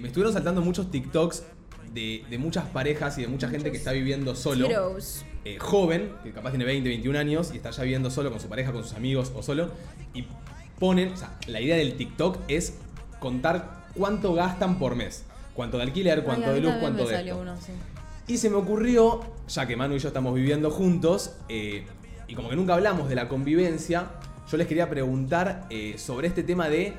Me estuvieron saltando muchos TikToks de, de muchas parejas y de mucha gente que está viviendo solo. Eh, joven, que capaz tiene 20, 21 años y está ya viviendo solo con su pareja, con sus amigos o solo. Y ponen, o sea, la idea del TikTok es contar cuánto gastan por mes. Cuánto de alquiler, cuánto Ay, de luz, cuánto de esto. uno, sí. Y se me ocurrió, ya que Manu y yo estamos viviendo juntos, eh, y como que nunca hablamos de la convivencia, yo les quería preguntar eh, sobre este tema de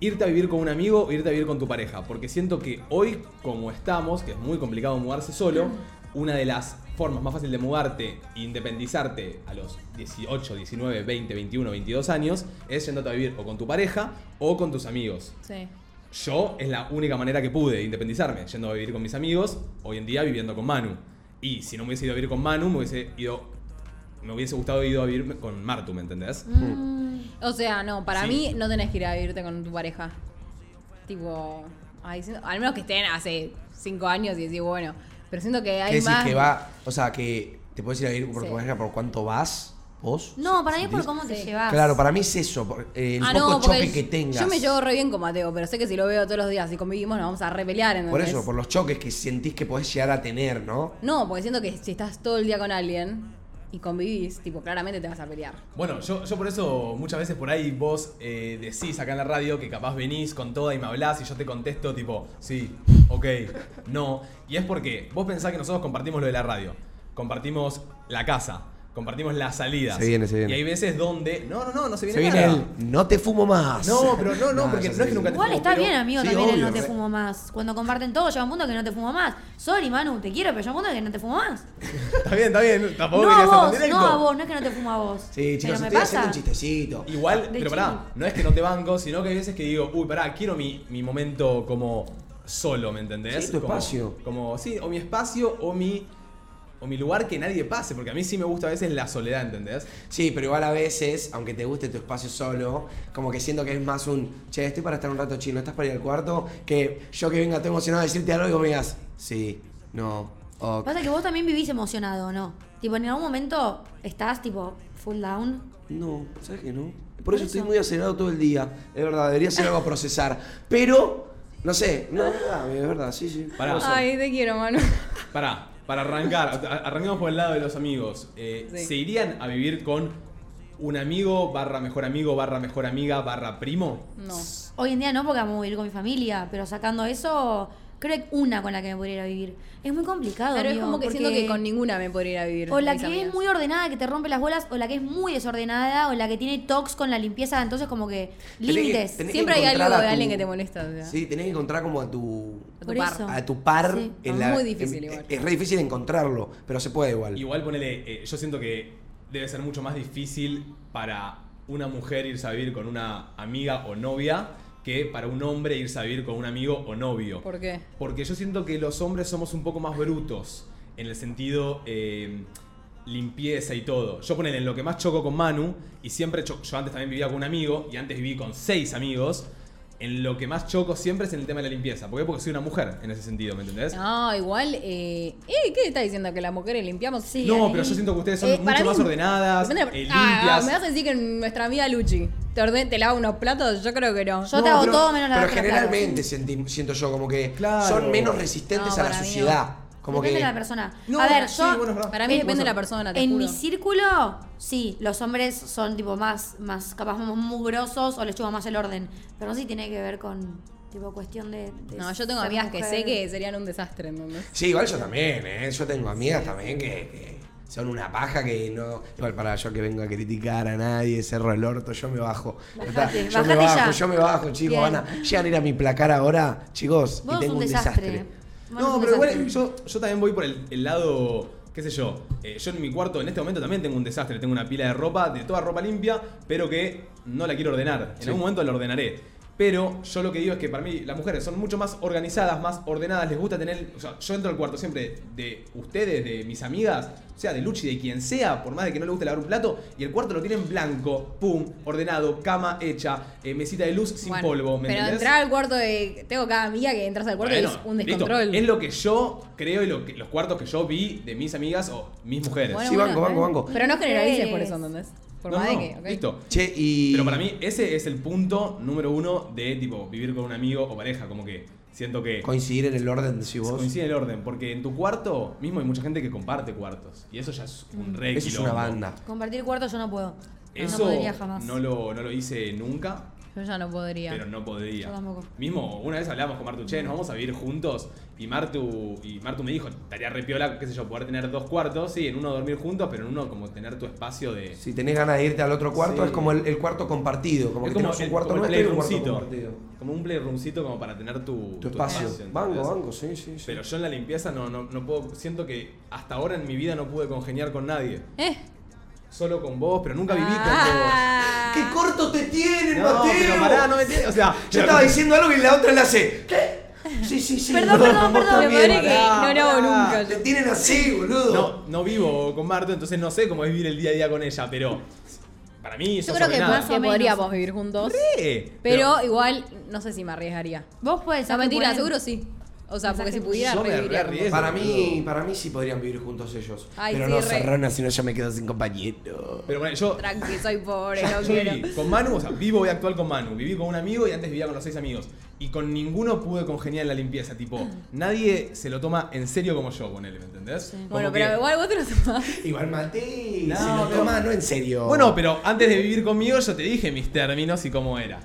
irte a vivir con un amigo o irte a vivir con tu pareja. Porque siento que hoy, como estamos, que es muy complicado mudarse solo, una de las formas más fáciles de mudarte e independizarte a los 18, 19, 20, 21, 22 años es yéndote a vivir o con tu pareja o con tus amigos. Sí. Yo es la única manera que pude independizarme, yendo a vivir con mis amigos, hoy en día viviendo con Manu. Y si no me hubiese ido a vivir con Manu, me hubiese ido. Me hubiese gustado ir a vivir con Martu, ¿me entendés? O sea, no, para Sí. mí no tenés que ir a vivirte con tu pareja. Tipo, ay, siento- al menos que estén hace cinco años y decir, bueno, pero siento que ¿Qué hay decís más. que va? O sea, que te puedes ir a vivir por Sí. tu pareja por cuánto vas, vos. No, para mí es por ¿Sentís? cómo te Sí. llevas. Claro, para mí es eso, por- eh, el Ah, poco no, porque choque que tengas. Yo me llevo re bien con Mateo, pero sé que si lo veo todos los días y convivimos nos vamos a repelear. Por eso, por los choques que sentís que podés llegar a tener, ¿no? No, porque siento que si estás todo el día con alguien y convivís, tipo, claramente te vas a pelear. Bueno, yo, yo por eso muchas veces por ahí vos eh, decís acá en la radio que capaz venís con toda y me hablás y yo te contesto tipo, sí, ok, no. Y es porque vos pensás que nosotros compartimos lo de la radio, compartimos la casa, compartimos las salidas. Se viene, se viene. Y hay veces donde, no, no, no, no se viene Se viene nada. el no te fumo más. No, pero no, no, porque no es que nunca te Igual fumo, está pero- bien, amigo, Sí, también el no te fumo más. Cuando comparten todo, llega un punto que no te fumo más. Sorry, Manu, te quiero, pero llega un punto que no te fumo más. Está bien, está bien, tampoco No a tan vos, directo. no a vos, no es que no te fumo a vos. Sí, chicos, pero me estoy pasa. haciendo un chistecito. Igual, De pero pará, no es que no te banco, sino que hay veces que digo, uy, pará, quiero mi, mi momento como solo, ¿me entendés? Sí, tu Como- espacio. Como, sí, o mi espacio o mi, o mi lugar que nadie pase, porque a mí sí me gusta a veces la soledad, ¿entendés? Sí, pero igual a veces, aunque te guste tu espacio solo, como que siento que es más un, che, estoy para estar un rato chino, estás para ir al cuarto, que yo que venga todo emocionado a decirte algo y vos me digas, sí, no, ok. Pasa que vos también vivís emocionado, ¿no? Tipo, en algún momento estás, tipo, full down. No, ¿sabes que no? Por, Por eso, estoy muy acelerado todo el día. Es verdad, debería ser algo a procesar. Pero, no sé, no, es verdad, es verdad, sí, sí. Pará. Ay, te quiero, Manu. Pará, para arrancar, a- arranquemos por el lado de los amigos. Eh, Sí. ¿Se irían a vivir con un amigo, barra mejor amigo, barra mejor amiga, barra primo? No. Hoy en día no, porque vamos a vivir con mi familia, pero sacando eso, creo que una con la que me podría ir a vivir. Es muy complicado. Pero es como que porque- siento que con ninguna me podría ir a vivir. O la que amigas. es muy ordenada, que te rompe las bolas, o la que es muy desordenada, o la que tiene tox con la limpieza, entonces como que límites. Siempre hay algo a de tu- alguien que te molesta. o sea. Sí, tenés que encontrar como a tu, A tu Por par. eso. a tu par. Sí. en Es la- muy difícil en- igual. Es re difícil encontrarlo, pero se puede igual. Igual ponele, eh, yo siento que debe ser mucho más difícil para una mujer irse a vivir con una amiga o novia que para un hombre irse a vivir con un amigo o novio. ¿Por qué? Porque yo siento que los hombres somos un poco más brutos en el sentido eh, limpieza y todo. Yo ponele en lo que más choco con Manu, y siempre yo antes también vivía con un amigo, y antes viví con seis amigos. En lo que más choco siempre es en el tema de la limpieza. ¿Por qué? Porque soy una mujer en ese sentido, ¿me entendés? No, igual. Eh, eh, ¿Qué está diciendo? ¿Que las mujeres limpiamos? Sí, no, pero yo siento que ustedes son Eh, mucho más mí- ordenadas, Depende de- eh, Ah, limpias. ¿Me vas a decir que nuestra amiga Luchi te, orden- te lava unos platos? Yo creo que no. Yo te hago pero- todo menos la Pero generalmente siento yo como que Claro. son menos resistentes No, a la no. Como Depende que. de la persona. No, a ver, sí, yo. bueno. Para mí en- depende de la persona, te En juro. mi círculo, sí, los hombres son tipo más, más capaz más mugrosos o les chupa más el orden. Pero no sé si tiene que ver con tipo cuestión de. de No, yo tengo amigas que sé que serían un desastre, ¿entendés? Sí, igual yo también, ¿eh? Yo tengo amigas también que, que son una paja que no. Igual para yo que vengo a criticar a nadie, cerro el orto, yo me bajo. Bajate, yo me bajo, ya. yo me bajo, chicos. Van a, llegan a ir a mi placar ahora, chicos, y tengo un un desastre. desastre. No, pero igual yo, yo también voy por el, el lado, qué sé yo, eh, yo en mi cuarto en este momento también tengo un desastre, tengo una pila de ropa, de toda ropa limpia, pero que no la quiero ordenar. En Sí. algún momento la ordenaré. Pero yo lo que digo es que para mí las mujeres son mucho más organizadas, más ordenadas, les gusta tener, o sea, yo entro al cuarto siempre de ustedes, de mis amigas, o sea, de Luchi, de quien sea, por más de que no le guste lavar un plato, y el cuarto lo tienen blanco, pum, ordenado, cama hecha, eh, mesita de luz sin Bueno, polvo, ¿me Pero entendés? entrar al cuarto de. Tengo cada amiga que entras al cuarto y es un listo. descontrol. Es lo que yo creo y lo que, los cuartos que yo vi de mis amigas o mis mujeres. Bueno, Sí, banco, bueno, banco, banco. Pero no generalices por eso, ¿entendés? Por No, más no, de que. ok. Listo. Che, y. Pero para mí ese es el punto número uno de tipo vivir con un amigo o pareja. Como que Siento que Coincidir en el orden, si vos. coincide el orden, porque en tu cuarto mismo hay mucha gente que comparte cuartos. Y eso ya es un re Eso es una banda. Compartir cuarto yo no puedo. Eso no podría jamás. no lo, no lo hice nunca, Yo ya no podría. pero no podría. Yo tampoco. Mismo, una vez hablamos con Martu, che, nos vamos a vivir juntos. Y Martu, y Martu me dijo, estaría re piola, qué sé yo, poder tener dos cuartos, sí, en uno dormir juntos, pero en uno como tener tu espacio de. Si tenés ganas de irte al otro cuarto, Sí. es como el, el cuarto compartido. Como es que tenemos un el- cuarto como el nuestro y un cuarto playroomcito. compartido. Como un playroomcito como para tener tu, Tu espacio. Banco, ¿entendés? banco, sí, sí, sí. Pero yo en la limpieza no, no, no puedo. Siento que hasta ahora en mi vida no pude congeniar con nadie. ¿Eh? Solo con vos, pero nunca viví Ah. ¡Qué corto te tienen, con vos. No, Mateo! pero pará, no me entiendes. O sea, Yo pero- estaba diciendo algo y la otra le hace. ¿Qué? Sí, sí, sí. Perdón, no, perdón, vos perdón. Peor es que no lo hago nunca. Te yo. tienen así, boludo. No, no vivo con Marto, entonces no sé cómo es vivir el día a día con ella, pero para mí Yo sos creo que, más que podríamos vivir juntos. Sí, Pero igual, no sé si me arriesgaría. Vos puedes No, ser mentira, seguro sí. O sea, porque si pudiera, Yo me re arriesgo. Para mí, para mí sí podrían vivir juntos ellos. Ay, pero sí, no re. cerrona, si no yo me quedo sin compañero. Pero bueno, yo Tranqui, soy pobre, no soy quiero. con Manu, o sea, vivo hoy actual con Manu. Viví con un amigo y antes vivía con los seis amigos. Y con ninguno pude congeniar en la limpieza. Tipo, nadie se lo toma en serio como yo con él, ¿me entendés? Como Bueno, que- pero igual vos te lo tomás. Igual Mate, No, se lo pero- toma no en serio. Bueno, pero antes de vivir conmigo yo te dije mis términos y cómo era.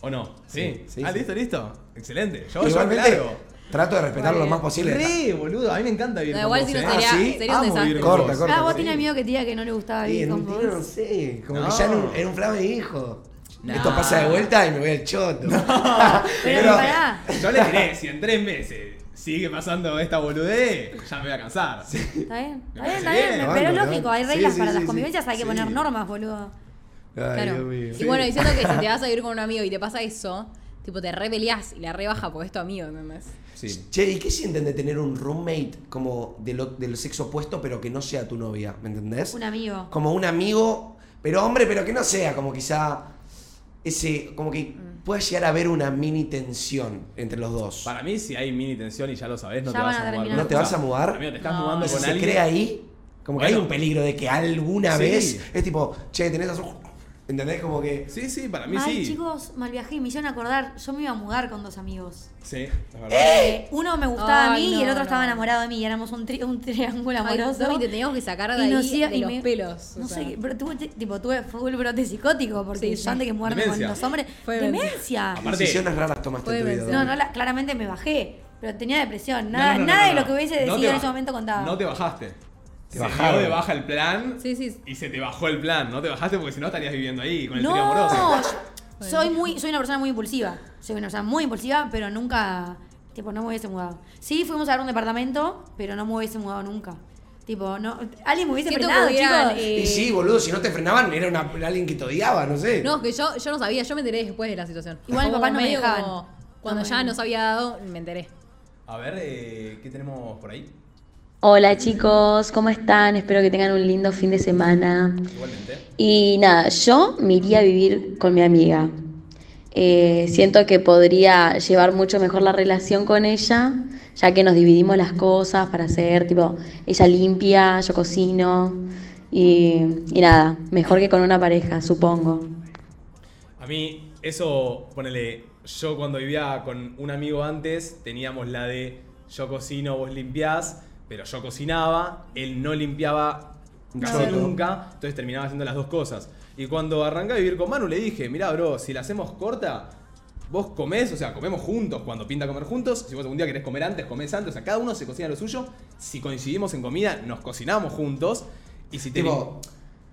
¿O no? Sí. Sí, sí, ah, sí. listo, listo. Excelente. Yo, yo Igualmente, claro. Trato de respetarlo lo más posible. Re, boludo. A mí me encanta vivir No, con igual vos, si no ¿eh? sería, Ah, ¿sí? sería un vivir desastre. Corta, vos. corta. Ah, vos sí. tenías amigo que te diga que no le gustaba vivir con vos. no sé, como No. que ya en un, en un flama de hijo. No. Esto pasa de vuelta y me voy al choto. Pero pará. Yo le diré, si en tres meses sigue pasando esta boludez, ya me voy a cansar. Está bien, está bien, está bien, Pero es lógico, hay reglas Sí, para sí, las sí, convivencias, hay que poner normas, boludo. Ay, Claro. Y bueno, diciendo que si te vas a vivir con un amigo y te pasa eso, tipo te rebeliás y la rebaja porque es tu amigo, ¿entendés? Sí. Che, ¿y qué sienten de tener un roommate como de lo- del sexo opuesto, pero que no sea tu novia? ¿Me entendés? Un amigo. Como un amigo, pero hombre, pero que no sea como quizá ese, como que Mm. pueda llegar a haber una mini tensión entre los dos. Para mí, si hay mini tensión y ya lo sabés, no Ya te vas a a mudar. ¿No te vas a mudar? Amigo, te estás No. mudando ¿Y si con se alguien. cree ahí? Como que hay un peligro de que alguna Sí. vez es tipo, che, tenés. ¿Entendés? Como que. Sí, sí, para mí Ay, sí. chicos, mal viajé y me hicieron acordar. Yo me iba a mudar con dos amigos. Sí, es verdad. Eh, uno me gustaba a Ay, mí y el no, otro estaba enamorado de mí. Y éramos un, tri- un triángulo Ay, amoroso. Domi, te teníamos que sacar de Y nos ahí iba- de y los me- pelos. o No sea. sé, qué, pero tuve, tipo, tuve full brote psicótico porque Sí, yo sí. antes que mudarme Demencia. con los hombres. Fue demencia. Aparte- Decisiones raras tomaste Fue en tu vida. demencia. No, no, la- claramente me bajé. Pero tenía depresión. Nada, no, no, nada no, de no. lo que hubiese No decidido en ba- ese momento contaba. No te bajaste. Te se bajaron. dio de baja el plan Sí, sí. y se te bajó el plan. No te bajaste porque si no estarías viviendo ahí con el No, trío amoroso. yo soy muy, soy una persona muy impulsiva. Soy una persona muy impulsiva, pero nunca, tipo, no me hubiese mudado. Sí, fuimos a ver un departamento, pero no me hubiese mudado nunca. Tipo, no, alguien me hubiese Siento que frenado, hubieran, chicos. eh, Y sí, boludo, si no te frenaban, era una, alguien que te odiaba, no sé. No, es que yo, yo no sabía, yo me enteré después de la situación. Igual mis Como papás no me medio dejaban. como Cuando No, ya no. nos había dado, me enteré. A ver, eh, ¿qué tenemos por ahí? Hola chicos, ¿cómo están? Espero que tengan un lindo fin de semana. Igualmente. Y nada, yo me iría a vivir con mi amiga. Eh, siento que podría llevar mucho mejor la relación con ella, ya que nos dividimos las cosas para hacer, tipo, ella limpia, yo cocino. Y, y nada, mejor que con una pareja, supongo. A mí, eso, ponele, yo cuando vivía con un amigo antes, teníamos la de yo cocino, vos limpiás, pero yo cocinaba, él no limpiaba casi nunca, entonces terminaba haciendo las dos cosas. Y cuando arranqué a vivir con Manu, le dije, mirá, bro, si la hacemos corta, vos comés, o sea, comemos juntos cuando pinta comer juntos. Si vos algún día querés comer antes, comés antes. O sea, cada uno se cocina lo suyo. Si coincidimos en comida, nos cocinamos juntos. Y si Tipo,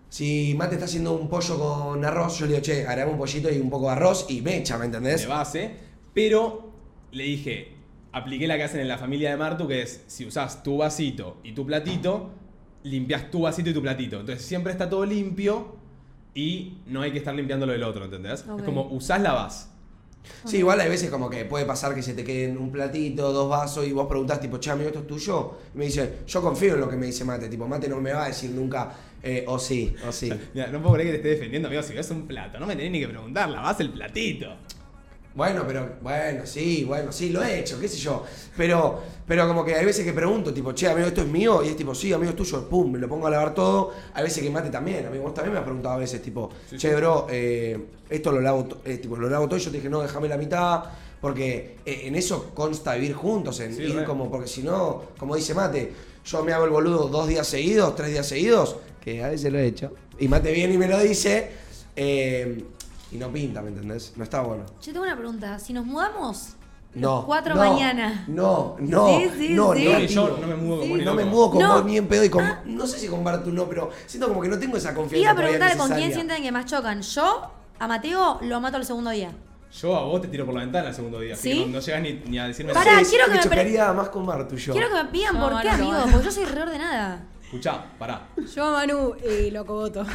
si Mate está haciendo un pollo con arroz, yo le digo, che, un pollito y un poco de arroz y me echa, ¿me entendés? de base, pero le dije, apliqué la que hacen en la familia de Martu, que es, si usás tu vasito y tu platito, limpias tu vasito y tu platito. Entonces siempre está todo limpio y no hay que estar limpiando lo del otro, ¿entendés? Es como usás la vas. Sí, igual hay veces como que puede pasar que se te queden un platito, dos vasos y vos preguntás tipo, che, amigo, ¿esto es tuyo? Y me dice, yo confío en lo que me dice Mate, tipo, Mate no me va a decir nunca, eh, o sí, o sí. Mira, no puedo creer que te esté defendiendo, amigo, si ves un plato, no me tenés ni que preguntar, lavás el platito. Bueno, pero, bueno, sí, bueno, sí, lo he hecho, qué sé yo. Pero, pero como que hay veces que pregunto, tipo, che, amigo, esto es mío, y es tipo, sí, amigo, es tuyo, pum, me lo pongo a lavar todo. Hay veces que Mate también, amigo, vos también me has preguntado a veces, tipo, Sí, che, sí. bro, eh, esto lo lavo, eh, tipo, lo lavo todo, y yo te dije, no, déjame la mitad, Porque eh, en eso consta vivir juntos, en Sí, ir re. como, porque si no, como dice Mate, yo me hago el boludo dos días seguidos, tres días seguidos, que a veces lo he hecho, y Mate viene y me lo dice, eh, y no pinta, ¿me entendés? No está bueno. Yo tengo una pregunta. Si nos mudamos No. los cuatro no, mañana. No, no, Sí, sí, no, sí. no, Y yo no me mudo como ni no me mudo con No. vos ni en pedo y con. No sé si con Bartu no, pero siento como que no tengo esa confianza. Iba a todavía preguntar con quién sienten que más chocan. Yo, a Mateo, lo mato al segundo día. Yo a vos te tiro por la ventana el segundo día, así ¿Sí? que no, no llegas ni, ni a decirme Pará, quiero me que me pre- chocaría más con Bartu yo. Quiero que me pidan No, por qué, no. porque yo soy reordenada. Escuchá, pará. Yo a Manu eh, lo cogoto.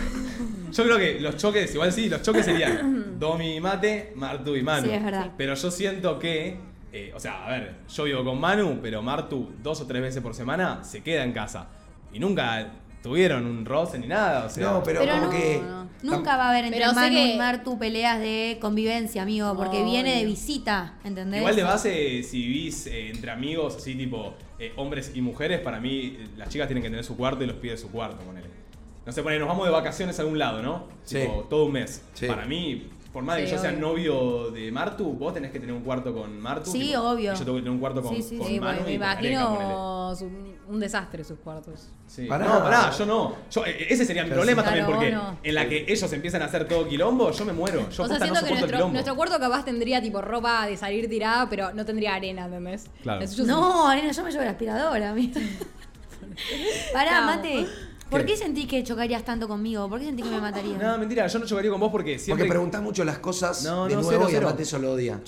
Yo creo que los choques, igual sí, los choques serían Domi y Mate, Martu y Manu. Sí, es verdad. Pero yo siento que, eh, o sea, a ver, yo vivo con Manu, pero Martu dos o tres veces por semana se queda en casa. Y nunca tuvieron un roce ni nada, o sea. No, pero, Pero como no, que. no. Nunca va a haber entre Pero Manu que- y Martu peleas de convivencia, amigo, porque viene de visita, ¿entendés? Igual de base, si vivís eh, entre amigos, así tipo eh, hombres y mujeres, para mí eh, las chicas tienen que tener su cuarto y los pibes su cuarto, ponele. No sé, ponele, nos vamos de vacaciones a algún lado, ¿no? Sí. Tipo, todo un mes. Sí. Para mí, por más de que Sí, yo sea obvio. novio de Martu, vos tenés que tener un cuarto con Martu. Sí, tipo, obvio. Y yo tengo que tener un cuarto con, Sí, sí, con Sí, Manu me Areca, imagino un desastre sus cuartos. Sí. Pará. No, pará, yo no. Yo, eh, ese sería mi problema sí. también, Claro, porque no. en la que ellos empiezan a hacer todo quilombo, yo me muero. Yo o sea, posta, no siento que nuestro, quilombo. nuestro cuarto capaz tendría tipo ropa de salir tirada, pero no tendría arena, ¿entendés? Claro. Sí. No, arena, yo me llevo la aspiradora. Pará, No. Mate. ¿Por ¿Qué? qué sentís que chocarías tanto conmigo? ¿Por qué sentís que me matarías? No, mentira, yo no chocaría con vos porque siempre. Porque preguntás mucho las cosas No, de no, nuevo cero, y cero. a Mate eso lo odia.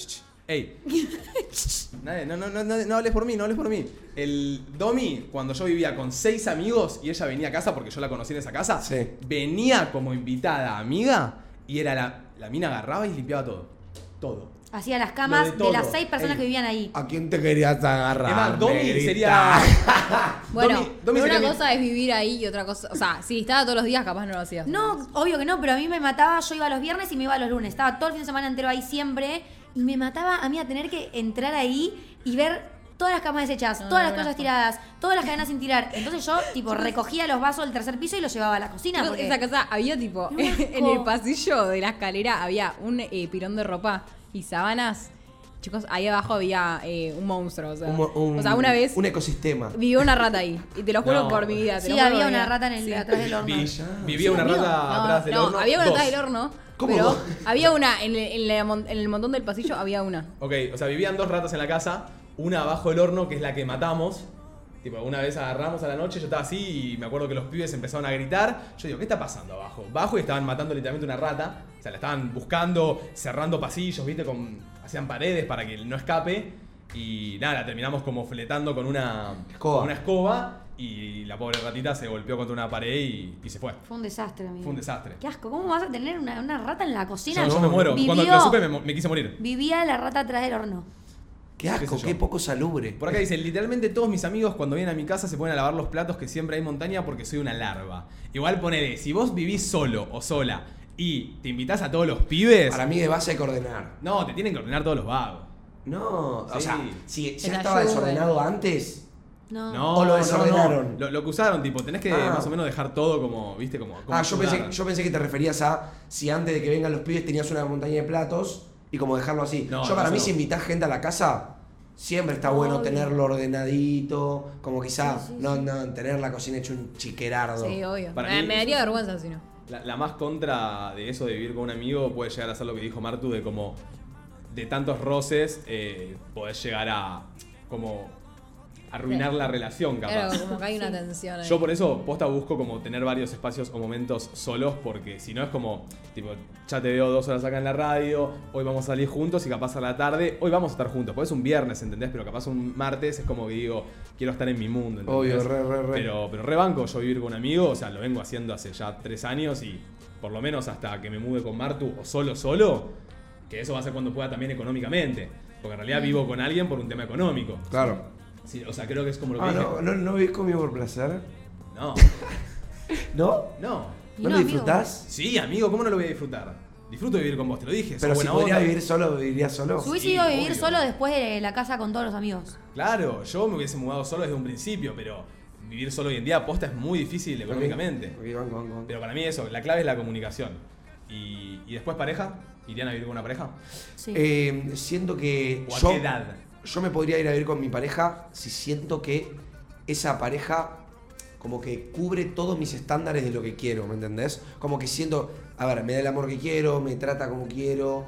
Ey. Nadie- no, no, no, no, no hables por mí, no hables por mí. El Domi, cuando yo vivía con seis amigos y ella venía a casa porque yo la conocí en esa casa, Sí. venía como invitada amiga y era la, la mina agarraba y limpiaba todo. Todo. Hacía las camas de las seis personas Ey. que vivían ahí. ¿A quién te querías agarrar? Es más, Domi negrita? sería. Bueno, Domi- Domi pero sería una mi- cosa es vivir ahí y otra cosa. O sea, si estaba todos los días, capaz no lo hacías. No, obvio que no, pero a mí me mataba, yo iba los viernes y me iba los lunes. Estaba todo el fin de semana entero ahí siempre y me mataba a mí a tener que entrar ahí y ver todas las camas deshechas, No, todas no, las no, cosas no. tiradas, todas las cadenas sin tirar. Entonces yo, tipo, recogía los vasos del tercer piso y los llevaba a la cocina. Porque- esa casa había tipo, en el pasillo de la escalera había un eh, pirón de ropa y sábanas. Chicos, ahí abajo había eh, un monstruo. O sea, Un mo- un- o sea, una vez Un ecosistema. vivió una rata ahí. Y te lo juro No. por mi vida. te Sí, lo juro había una vida. rata en el, Sí. atrás del horno. Vi- vivía una amigo. rata No, atrás del no, horno. había una atrás del horno. ¿Cómo Pero había una en el, en la mon- en el montón del pasillo, había una. Ok, o sea, vivían dos ratas en la casa, una abajo del horno, que es la que matamos. Tipo, una vez agarramos a la noche, yo estaba así y me acuerdo que los pibes empezaron a gritar. Yo digo, ¿qué está pasando abajo? Bajo y estaban matando literalmente una rata. O sea, la estaban buscando, cerrando pasillos, ¿viste? Con, hacían paredes para que no escape. Y nada, la terminamos como fletando con una Escoba. con una escoba. Y la pobre ratita se golpeó contra una pared y, y se fue. Fue un desastre, amigo. Fue un desastre. Qué asco, ¿cómo vas a tener una, una rata en la cocina? Yo, yo me muero. Cuando lo supe me, me quise morir. Vivía la rata atrás del horno. Qué asco, qué, poco salubre. Por acá dicen, literalmente todos mis amigos cuando vienen a mi casa se ponen a lavar los platos que siempre hay montaña porque soy una larva. Igual ponele, si vos vivís solo o sola y te invitás a todos los pibes, Para mí de base hay que ordenar. no, te tienen que ordenar todos los vagos. No, o sea, si ya estaba desordenado antes, No. No, O lo desordenaron. no. Lo, lo que usaron, tipo, tenés que Ah. más o menos dejar todo como, viste, como. como Ah, yo pensé, ayudar. yo pensé que te referías a si antes de que vengan los pibes tenías una montaña de platos y como dejarlo así. No, yo para mí no. si invitás gente a la casa, siempre está bueno Obvio. tenerlo ordenadito, como quizá Sí, sí, no, no tener la cocina hecho un chiquerardo. Sí, obvio. Para me, mí- me daría vergüenza si no. La, la más contra de eso de vivir con un amigo puede llegar a ser lo que dijo Martu de como de tantos roces eh, podés llegar a como arruinar la relación capaz. Claro, como que hay una tensión ahí. Yo por eso posta busco como tener varios espacios o momentos solos porque si no es como, tipo, ya te veo dos horas acá en la radio, hoy vamos a salir juntos y capaz a la tarde, hoy vamos a estar juntos, pues es un viernes, ¿entendés? Pero capaz un martes es como que digo, quiero estar en mi mundo, ¿entendés? Obvio, re, re, re. Pero, pero rebanco yo vivir con un amigo, o sea, lo vengo haciendo hace ya tres años y por lo menos hasta que me mude con Martu o solo, solo, que eso va a ser cuando pueda también económicamente. Porque en realidad vivo con alguien por un tema económico. Claro. Sí, o sea, creo que es como lo que Ah, dije. no, no, no vivís conmigo por placer. no. ¿No? No. ¿No no, lo amigo. disfrutás? Sí, amigo, ¿cómo no lo voy a disfrutar? Disfruto de vivir con vos, te lo dije. Pero si onda. vivir solo, vivirías solo. Si hubiese Sí, ido a vivir obvio. solo después de la casa con todos los amigos. Claro, yo me hubiese mudado solo desde un principio, pero vivir solo hoy en día posta es muy difícil económicamente. Pero para mí eso, la clave es la comunicación. Y, y después pareja. ¿Irían a vivir con una pareja? Sí. Eh, siento que ¿O a yo, qué edad? Yo me podría ir a vivir con mi pareja si siento que esa pareja como que cubre todos mis estándares de lo que quiero, ¿me entendés? Como que siento, a ver, me da el amor que quiero, me trata como quiero,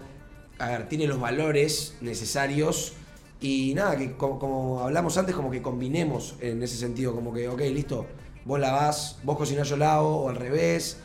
a ver, tiene los valores necesarios y nada, que como, como hablamos antes, como que combinemos en ese sentido, como que, ok, listo, vos lavás, vos cocinás, yo lavo, o al revés,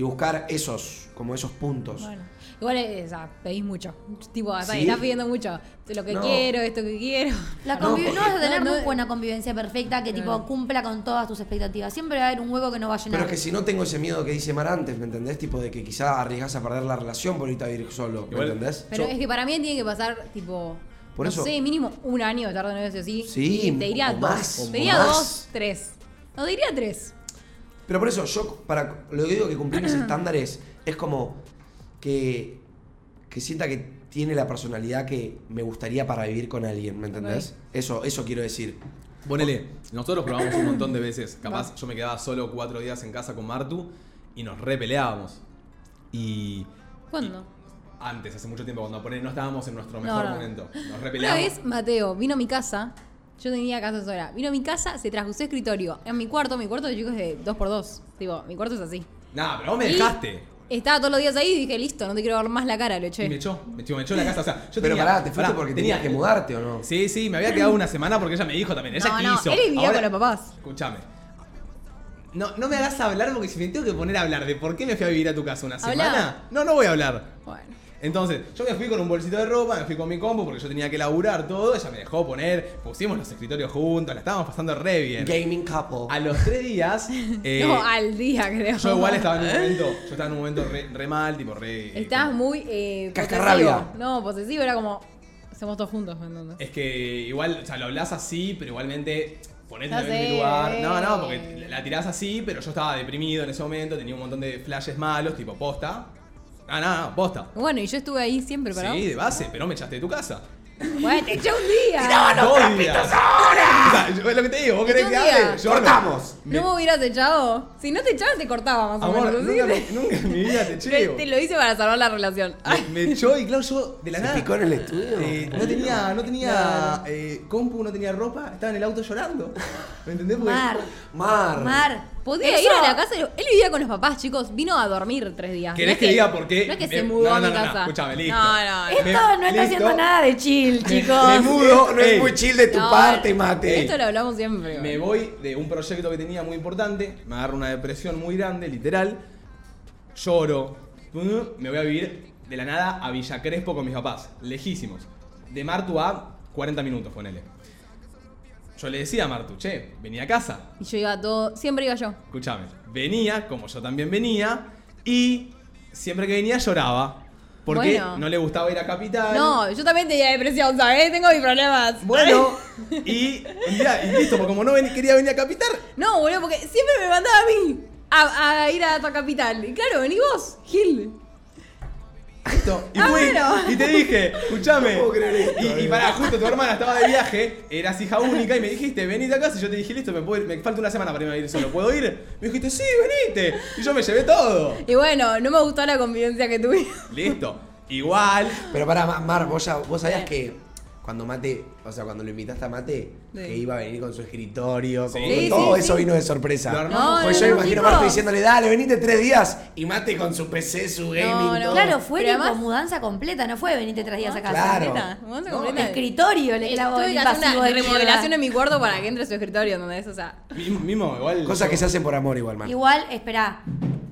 y buscar esos, como esos puntos. Bueno. Igual, o sea, pedís mucho. Tipo, ¿Sí? estás pidiendo mucho. Lo que No. quiero, esto que quiero. La No, no, porque- vas a tener No, no- nunca una convivencia perfecta que tipo cumpla con todas tus expectativas. Siempre va a haber un hueco que no va a llenar. Pero es que si no tengo ese miedo que dice Mar antes, ¿me entendés? Tipo de que quizá arriesgas a perder la relación por irte a vivir solo, ¿me Igual- entendés? Pero Yo- es que para mí tiene que pasar, tipo. Por no eso- sé, mínimo un año de estar de novio así. Sí, Y te diría o dos. más, te diría más. dos, tres. No, diría tres. Pero por eso, yo, para lo que digo que cumplir mis estándares es como que, que sienta que tiene la personalidad que me gustaría para vivir con alguien, ¿me entendés? Eso, eso quiero decir. Ponele, nosotros probamos un montón de veces. Capaz yo me quedaba solo cuatro días en casa con Martu y nos repeleábamos. Y ¿Cuándo? antes, hace mucho tiempo, cuando ponele, no estábamos en nuestro No, mejor no. momento. Nos Una repeleábamos. vez Mateo vino a mi casa. Yo tenía casa sola. Vino a mi casa, se trajo su escritorio. En mi cuarto, mi cuarto de chicos es de 2x2. Tipo, mi cuarto es así. Nah, pero vos me Y dejaste. Estaba todos los días ahí y dije, listo, no te quiero ver más la cara, lo eché. Y me echó, me echó, me echó de la casa. O sea, yo Pero tenía, pará, te fuiste pará, porque tenía tenías que mudarte o no. Sí, sí, me había quedado una semana porque ella me dijo también. Ella No, no, quiso. él vivía con los papás. Escúchame. No, no me hagas hablar porque si me tengo que poner a hablar de por qué me fui a vivir a tu casa una Habla. semana, no, no voy a hablar. Bueno. Entonces, yo me fui con un bolsito de ropa, me fui con mi compu porque yo tenía que laburar todo, ella me dejó poner, pusimos los escritorios juntos, la estábamos pasando re bien. Gaming couple. A los tres días, eh, no, al día, creo. yo igual estaba en un momento, yo estaba en un momento re, re mal, tipo re... Estabas como- muy. Eh, Cascarrabia. No, posesivo era como. Hacemos todos juntos, ¿me entiendes? Es que igual, o sea, lo hablas así, pero igualmente ponete en mi lugar. No, no, porque la tirás así, pero yo estaba deprimido en ese momento, tenía un montón de flashes malos, tipo posta. Ah, no, no, posta. Bueno, y yo estuve ahí siempre para Sí, de base, pero me echaste de tu casa. Bueno, te eché un día. Dos días. O sea, yo- es lo que te digo, vos querés Un que día. hable. Yo Cortamos. Me- ¿No me hubieras echado? Si no te echabas, te cortaba más o Amor, menos. ¿sí? nunca, me- nunca en mi vida te Te, eché. te lo hice para salvar la relación. Me, me echó y claro, yo de la ¿Se nada. picó en el estudio? eh, no tenía, no tenía eh, compu, no tenía ropa, estaba en el auto llorando. ¿Me entendés? Porque- Mar. Mar. Mar. Podía Eso- ir a la casa. de- Él vivía con los papás, chicos. Vino a dormir tres días. ¿Querés No es que diga por qué? No es que Me- se mudó no, a no, mi no, no, casa. escúchame, listo. No, no. Esto Me- no está listo. haciendo nada de chill, Me- chicos. me mudo, no ey. es muy chill de tu No, parte, mate. Esto lo hablamos siempre. Me voy de un proyecto que tenía muy importante, me agarro una depresión muy grande, literal, lloro, me voy a vivir de la nada a Villa Crespo con mis papás, lejísimos. De Martu a 40 minutos, ponele. Yo le decía a Martu, che, venía a casa. Y yo iba todo. Siempre iba yo. Escúchame, venía, como yo también venía, y siempre que venía lloraba. Porque Bueno. no le gustaba ir a Capital. No, yo también tenía depresión, ¿sabes? Tengo mis problemas. Bueno, y, y ya, y listo, porque como no ven- quería venir a Capital, No, boludo, porque siempre me mandaba a mí a, a ir a tu capital. Y claro, vení vos, Gil. Listo. Y, Ah, fui, bueno. y te dije. No esto, y, y amigo. pará, justo tu hermana estaba de viaje, eras hija única, y me dijiste, venite a casa. Y yo te dije, listo, me, puedo ir- me falta una semana para irme a ir solo. ¿Puedo ir? Me dijiste, sí, venite. Y yo me llevé todo. Y bueno, no me gustó la convivencia que tuve. Listo. Igual. Pero pará, Ma- Mar, vos, ya- vos sabías que cuando Mate, o sea, cuando lo invitaste a Mate, Sí. que iba a venir con su escritorio, como Sí, que todo sí, eso sí. vino de sorpresa. Lo armamos. No, Pues no, yo me no, imagino a. Marto diciéndole, dale, venite tres días y Mate con su PC, su gaming, todo. Claro, fue Pero tipo además- mudanza completa, no fue venite tres días a casa. Claro. Completa, mudanza No, completa. Escritorio le clavó Tuve que hacer una remodelación en mi cuarto para que entre su escritorio, ¿entendés? O sea, Mismo, mismo, igual. Cosas yo- que se hacen por amor igual, Mar. Igual, espera.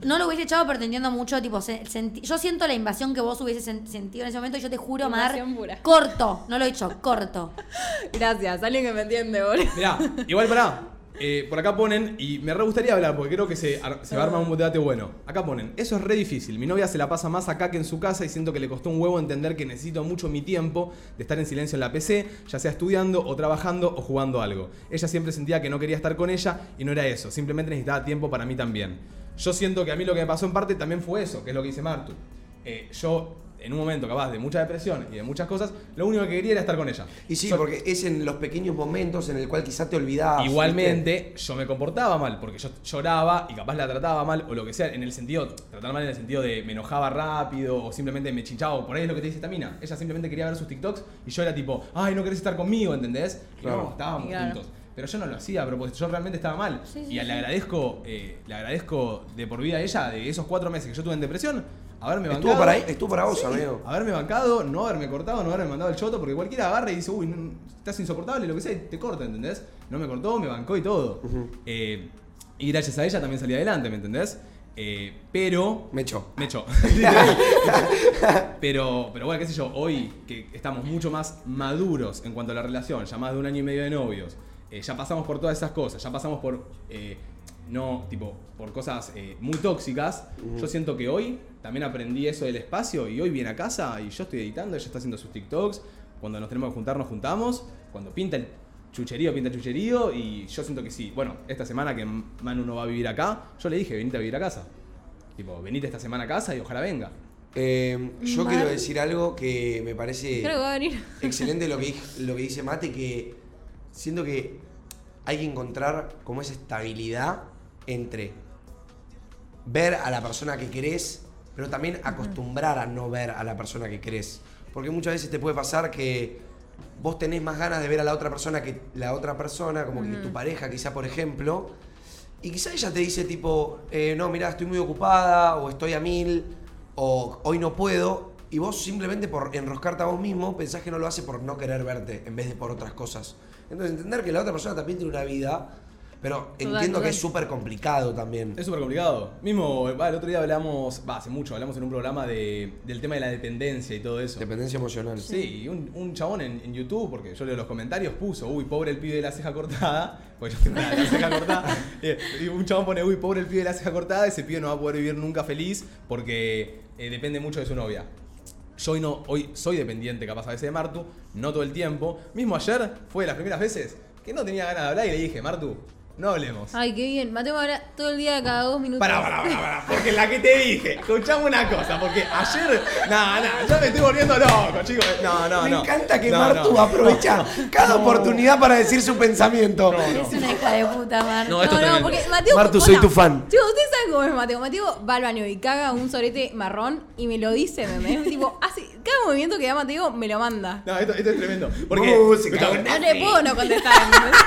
No lo hubiese echado, pero te entiendo mucho. Tipo, se- senti- yo siento la invasión que vos hubieses sen- sentido en ese momento. Y yo te juro, Mar. Pura. Corto. No lo he hecho, corto. gracias, alguien que me entiende, boludo. Mirá, igual pará. Eh, por acá ponen, y me re gustaría hablar porque creo que se, ar- se va a armar un debate bueno. Acá ponen, eso es re difícil. Mi novia se la pasa más acá que en su casa y siento que le costó un huevo entender que necesito mucho mi tiempo de estar en silencio en la PC, ya sea estudiando o trabajando o jugando algo. Ella siempre sentía que no quería estar con ella y no era eso, simplemente necesitaba tiempo para mí también. Yo siento que a mí lo que me pasó en parte también fue eso, que es lo que dice Martu. Eh, yo en un momento capaz de mucha depresión y de muchas cosas, lo único que quería era estar con ella. Y sí, So- porque es en los pequeños momentos en el cual quizás te olvidabas. ¿viste? Igualmente, yo me comportaba mal, porque yo lloraba y capaz la trataba mal, o lo que sea, en el sentido, tratar mal en el sentido de me enojaba rápido, o simplemente me chinchaba, o por ahí es lo que te dice Tamina. Ella simplemente quería ver sus TikToks y yo era tipo, ay, no querés estar conmigo, ¿entendés? Y Claro. no, estábamos Claro. juntos. Pero yo no lo hacía a propósito, yo realmente estaba mal. Sí, sí, y le agradezco, eh, le agradezco de por vida a ella, de esos cuatro meses que yo estuve en depresión, haberme bancado. Estuvo para, ahí- estuvo para vos, Sí, amigo. Haberme bancado, no haberme cortado, no haberme mandado el choto, porque cualquiera agarra y dice, uy, no, estás insoportable, lo que sea, y te corta, ¿entendés? No me cortó, me bancó y todo. Eh, y gracias a ella también salí adelante, ¿me entendés? Eh, pero. Me echó. Me echó. pero, pero bueno, qué sé yo, hoy que estamos mucho más maduros en cuanto a la relación, ya más de un año y medio de novios, eh, ya pasamos por todas esas cosas, ya pasamos por. eh, no, tipo, por cosas eh, muy tóxicas. Yo siento que hoy también aprendí eso del espacio y hoy viene a casa y yo estoy editando, ella está haciendo sus TikToks. Cuando nos tenemos que juntar, nos juntamos. Cuando pinta el chucherío, pinta el chucherío. Y yo siento que sí. Bueno, esta semana que Manu no va a vivir acá, yo le dije, venite a vivir a casa. Tipo, venite esta semana a casa y ojalá venga. Eh, yo quiero decir algo que me parece Creo que va a venir. excelente lo que, lo que dice Mate, que siento que hay que encontrar como esa estabilidad entre ver a la persona que querés, pero también acostumbrar a no ver a la persona que querés. Porque muchas veces te puede pasar que vos tenés más ganas de ver a la otra persona que la otra persona, como que tu pareja quizá, por ejemplo, y quizá ella te dice tipo, eh, no, mira, estoy muy ocupada, o estoy a mil, o hoy no puedo, y vos simplemente por enroscarte a vos mismo pensás que no lo hace por no querer verte, en vez de por otras cosas. Entonces entender que la otra persona también tiene una vida, pero entiendo que es súper complicado también. Es súper complicado. Mismo, va, el otro día hablamos, hace mucho, hablamos en un programa de, del tema de la dependencia y todo eso. Dependencia emocional. Sí, y un, un chabón en, en YouTube, porque yo leo los comentarios, puso, uy, pobre el pibe de la ceja cortada, porque yo tengo la, la ceja cortada, eh, y un chabón pone, uy, pobre el pibe de la ceja cortada, ese pibe no va a poder vivir nunca feliz porque eh, depende mucho de su novia. Yo hoy, no, hoy soy dependiente capaz a veces de Martu, no todo el tiempo. Mismo ayer fue de las primeras veces que no tenía ganas de hablar y le dije, Martu, no hablemos. Ay, qué bien. Mateo me habla todo el día cada dos minutos. Pará, pará, pará, pará, porque la que te dije, escuchame una cosa, porque ayer, nada, nada, ya me estoy volviendo loco, chicos. No, no, Me no. encanta que No, Martu no. aprovecha cada oportunidad para decir su pensamiento. Es una hija de puta, Mar. No, esto es No, no, tremendo. porque Mateo. Martu, soy tu fan. Chicos, ustedes saben cómo es Mateo. Mateo va al baño y caga un sorete marrón y me lo dice, ¿entendés? tipo, hace, cada movimiento que da Mateo me lo manda. No, esto, esto es tremendo. Porque. Música, No le puedo no contestar, ¿entendés?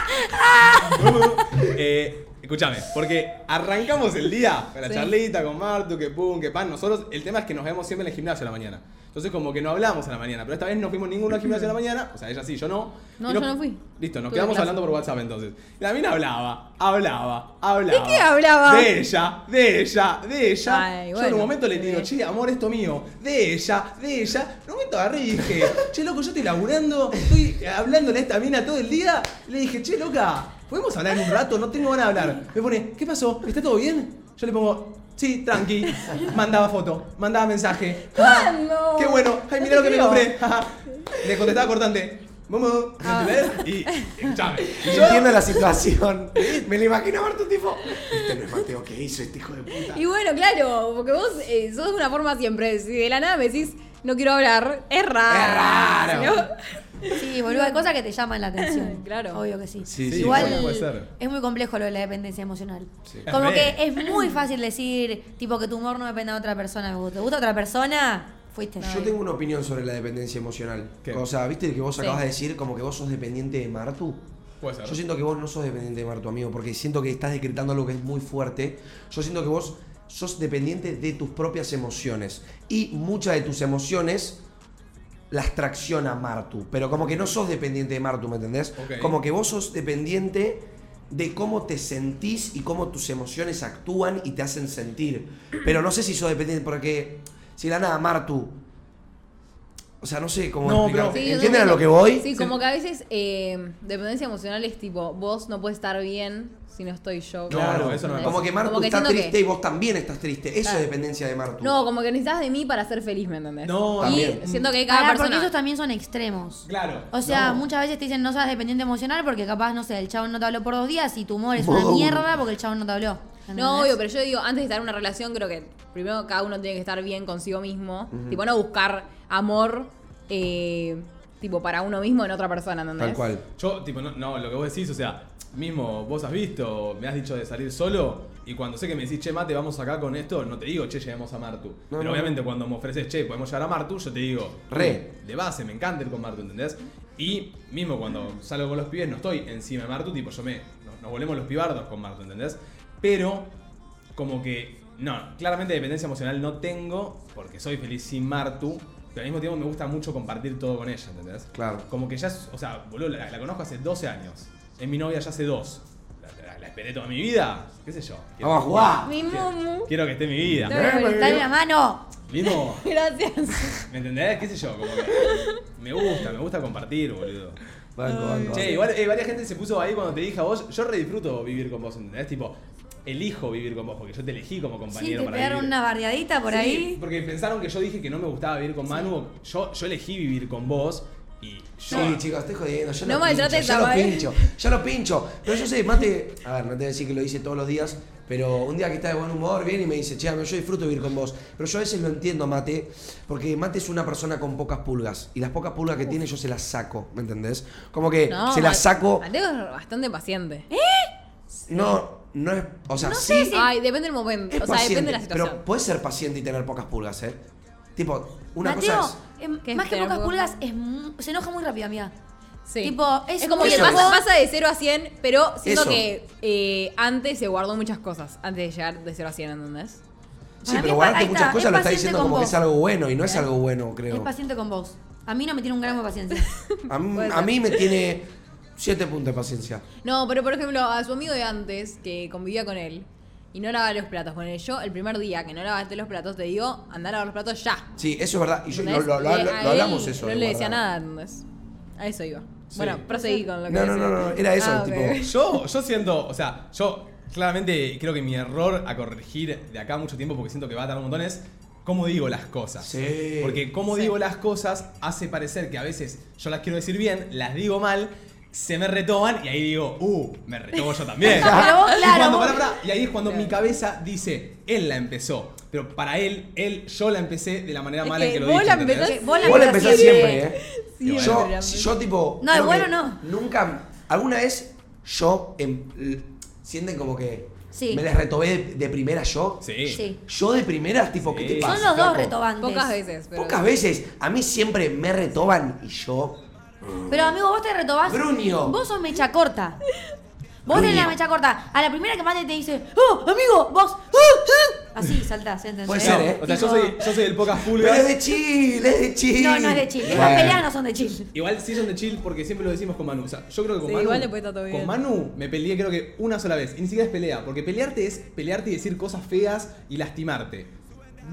eh, escúchame, porque arrancamos el día con la Sí. charlita, con Martu, que pum, que pan. Nosotros, el tema es que nos vemos siempre en el gimnasio a la mañana. Entonces, como que no hablamos a la mañana, pero esta vez no fuimos ninguno al gimnasio a la mañana. O sea, ella sí, yo no. No, yo no fui. Listo, nos quedamos hablando por WhatsApp entonces. Y la mina hablaba, hablaba, hablaba. ¿De qué hablaba? De ella, de ella, de ella. Ay, Yo en un momento le digo, Sí. che, amor, esto mío. De ella, de ella. En un momento agarré y dije, che, loco, yo estoy laburando, estoy hablándole a esta mina todo el día. Le dije, che, loca, ¿podemos hablar un rato? No tengo ganas de hablar. Me pone, ¿qué pasó? ¿Está todo bien? Yo le pongo, sí, tranqui. Mandaba foto, mandaba mensaje. ¿Cuándo? Qué bueno. Ay, No mira lo que me compré. Le contestaba cortante. Vamos, Ah. Y, escuchame. Y Yo- entiendo la situación. Me lo imagino a Martu tipo, este no es Mateo que hizo este hijo de puta. Y bueno, claro, porque vos eh, sos de una forma siempre. Si de la nada me decís, no quiero hablar, es raro. Es raro. ¿no? Sí, boludo, hay cosas que te llaman la atención. Claro. Obvio que sí. Sí, sí, Igual bueno, puede ser. es muy complejo lo de la dependencia emocional. Sí. Como que es muy fácil decir, tipo, que tu humor no depende de otra persona. ¿Te gusta otra persona? Fuiste. Yo tengo una opinión sobre la dependencia emocional. ¿Qué? O sea, viste que vos Sí. acabas de decir como que vos sos dependiente de Martu. Puede ser. Yo siento que vos no sos dependiente de Martu, amigo, porque siento que estás decretando algo que es muy fuerte. Yo siento que vos sos dependiente de tus propias emociones. Y muchas de tus emociones las tracciona Martu. Pero como que no sos dependiente de Martu, ¿me entendés? Como que vos sos dependiente de cómo te sentís y cómo tus emociones actúan y te hacen sentir. Pero no sé si sos dependiente porque si la nada Martu... O sea, no sé cómo No, explicar. pero- Sí, ¿Entienden a lo que voy? Sí, como que a veces eh, dependencia emocional es tipo, vos no puedes estar bien si no estoy yo. Claro, eso no me. Como que Martu Como que está triste que- y vos también estás triste. Eso Claro. es dependencia de Martu. No, como que necesitas de mí para ser feliz, ¿me entendés? No, y También. siento que cada porque persona... esos también son extremos. Claro. O sea, No. muchas veces te dicen no seas dependiente emocional porque capaz, no sé, el chabón no te habló por dos días y tu humor es una mierda porque el chabón no te habló. No, obvio, pero yo digo, antes de estar en una relación, creo que primero cada uno tiene que estar bien consigo mismo. Tipo, no buscar amor, eh, tipo, para uno mismo en otra persona, ¿entendés? Tal cual. Yo, tipo, no, no, lo que vos decís, o sea, mismo vos has visto, me has dicho de salir solo, y cuando sé que me decís, che, mate, vamos acá con esto, no te digo, che, lleguemos a Martu. No, Pero no, obviamente cuando me ofreces, che, podemos llegar a Martu, yo te digo, Re. de base, me encanta ir con Martu, ¿entendés? Y mismo cuando salgo con los pibes, no estoy encima de Martu, tipo, yo me. Nos, nos volvemos los pibardos con Martu, ¿entendés? Pero, como que. No, claramente dependencia emocional no tengo, porque soy feliz sin Martu. Pero al mismo tiempo me gusta mucho compartir todo con ella, ¿entendés? Claro. Como que ya es, o sea, boludo, la, la conozco hace 12 años. Es mi novia ya hace dos. La, la- la esperé toda mi vida. ¿Qué sé yo? Quiero- Vamos a jugar. Mi mumu. Quiero que esté en mi vida. Dale la mano. Mismo, Gracias. ¿me entendés? ¿Qué sé yo? Como que me gusta, me gusta compartir, boludo. Banco, banco. Che, igual eh, varias gente se puso ahí cuando te dije a vos, yo re disfruto vivir con vos, ¿entendés? Tipo, elijo vivir con vos, porque yo te elegí como Sí, compañero te para pegaron vivir. una barriadita por Sí, ahí. Porque pensaron que yo dije que no me gustaba vivir con Manu. Yo, yo elegí vivir con vos y yo. Sí, chicos, estoy jodiendo. Yo No lo pincho, yo lo pincho, yo lo pincho. Pero yo sé, Mate, a ver, no te voy a decir que lo hice todos los días, pero un día que está de buen humor viene y me dice, che, yo disfruto vivir con vos. Pero yo a veces lo entiendo Mate, porque Mate es una persona con pocas pulgas. Y las pocas pulgas que tiene yo se las saco, ¿me entendés? Como que No, se las saco. Mateo es bastante paciente. No, no es. O sea, No sí. si- Ay, depende del momento. Es O sea, paciente, depende de la situación. pero puedes ser paciente y tener pocas pulgas, ¿eh? Tipo, una Mateo, cosa em, ¿Qué es más que tener pocas pulgas, es mu- se enoja muy rápido, amiga. Sí. Tipo, es como muy que pasa, pasa de 0 a 100, pero siento Eso. que eh, antes se guardó muchas cosas. Antes de llegar de 0 a 100, ¿entendés? es. Sí, mí pero es guardarte ahí muchas está, cosas es lo está paciente diciendo con como que vos. es algo bueno y no es ¿Eh? algo bueno, creo. Es paciente con vos. A mí no me tiene un gramo de paciencia. A mí me tiene 7 puntos de paciencia. No, pero por ejemplo, a su amigo de antes, que convivía con él, y no lavaba los platos con él, yo el primer día que no lavaste los platos, te digo, andá a lavar los platos ya. Sí, eso es verdad. Y yo lo, ¿Entendés? lo- lo- Y lo- a lo hablamos eso. No le decía nada, ¿entendés? A eso iba. Sí. Bueno, proseguí con lo que No, no, decía. no, no, era eso, Ah, tipo. Yo, yo siento, o sea, yo claramente creo que mi error a corregir de acá mucho tiempo, porque siento que va a tardar un montón, es cómo digo las cosas. Sí. Porque cómo Sí. digo las cosas hace parecer que a veces yo las quiero decir bien, las digo mal, se me retoman y ahí digo, uh, me retomo yo también. Pero vos, y, claro, cuando, y ahí es cuando Claro. mi cabeza dice, él la empezó. Pero para él, él, yo la empecé de la manera Es mala en que que lo vos dije. la Vos la Vos la empezás siempre. siempre, ¿eh? Sí, yo, bueno. yo, tipo. No, de creo bueno que no. Nunca. ¿Alguna vez yo. em, sienten como que. Sí. Me les retobé de, de primera yo? Sí. Sí. Yo de primeras, tipo, ¿qué te pasa? Son los dos retobantes. Pocas veces, pero. Pocas veces. A mí siempre me retoban y yo. Pero amigo, vos te retobás. Bruño. Vos sos mecha corta. Vos tenés la mecha corta. A la primera que mate te dice, ¡Oh, amigo! Vos. ¡ah, ah". Así saltás, ¿entendés? Puede ser, ¿eh? O sea, yo soy, yo soy el pocas Pero es de chill, es de chill. No, no es de chill. Bueno. peleas no son de chill. Igual sí son de chill porque siempre lo decimos con Manu. O sea, yo creo que con Sí, Manu. igual después está todo bien. Con Manu me peleé creo que una sola vez. Y ni siquiera es pelea. Porque pelearte es pelearte y decir cosas feas y lastimarte.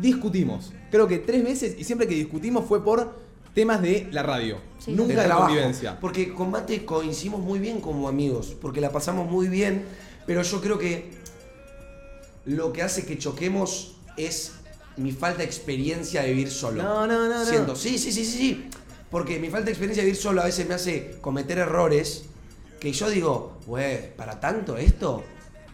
Discutimos. Creo que tres veces y siempre que discutimos fue por temas de la radio. Sí. Nunca de de, trabajo. convivencia. Porque con Mate coincidimos muy bien como amigos, porque la pasamos muy bien, pero yo creo que lo que hace que choquemos es mi falta de experiencia de vivir solo. No, no, no, no. Siento, sí, sí, sí, sí, sí. Porque mi falta de experiencia de vivir solo a veces me hace cometer errores que yo digo, güey, ¿para tanto esto?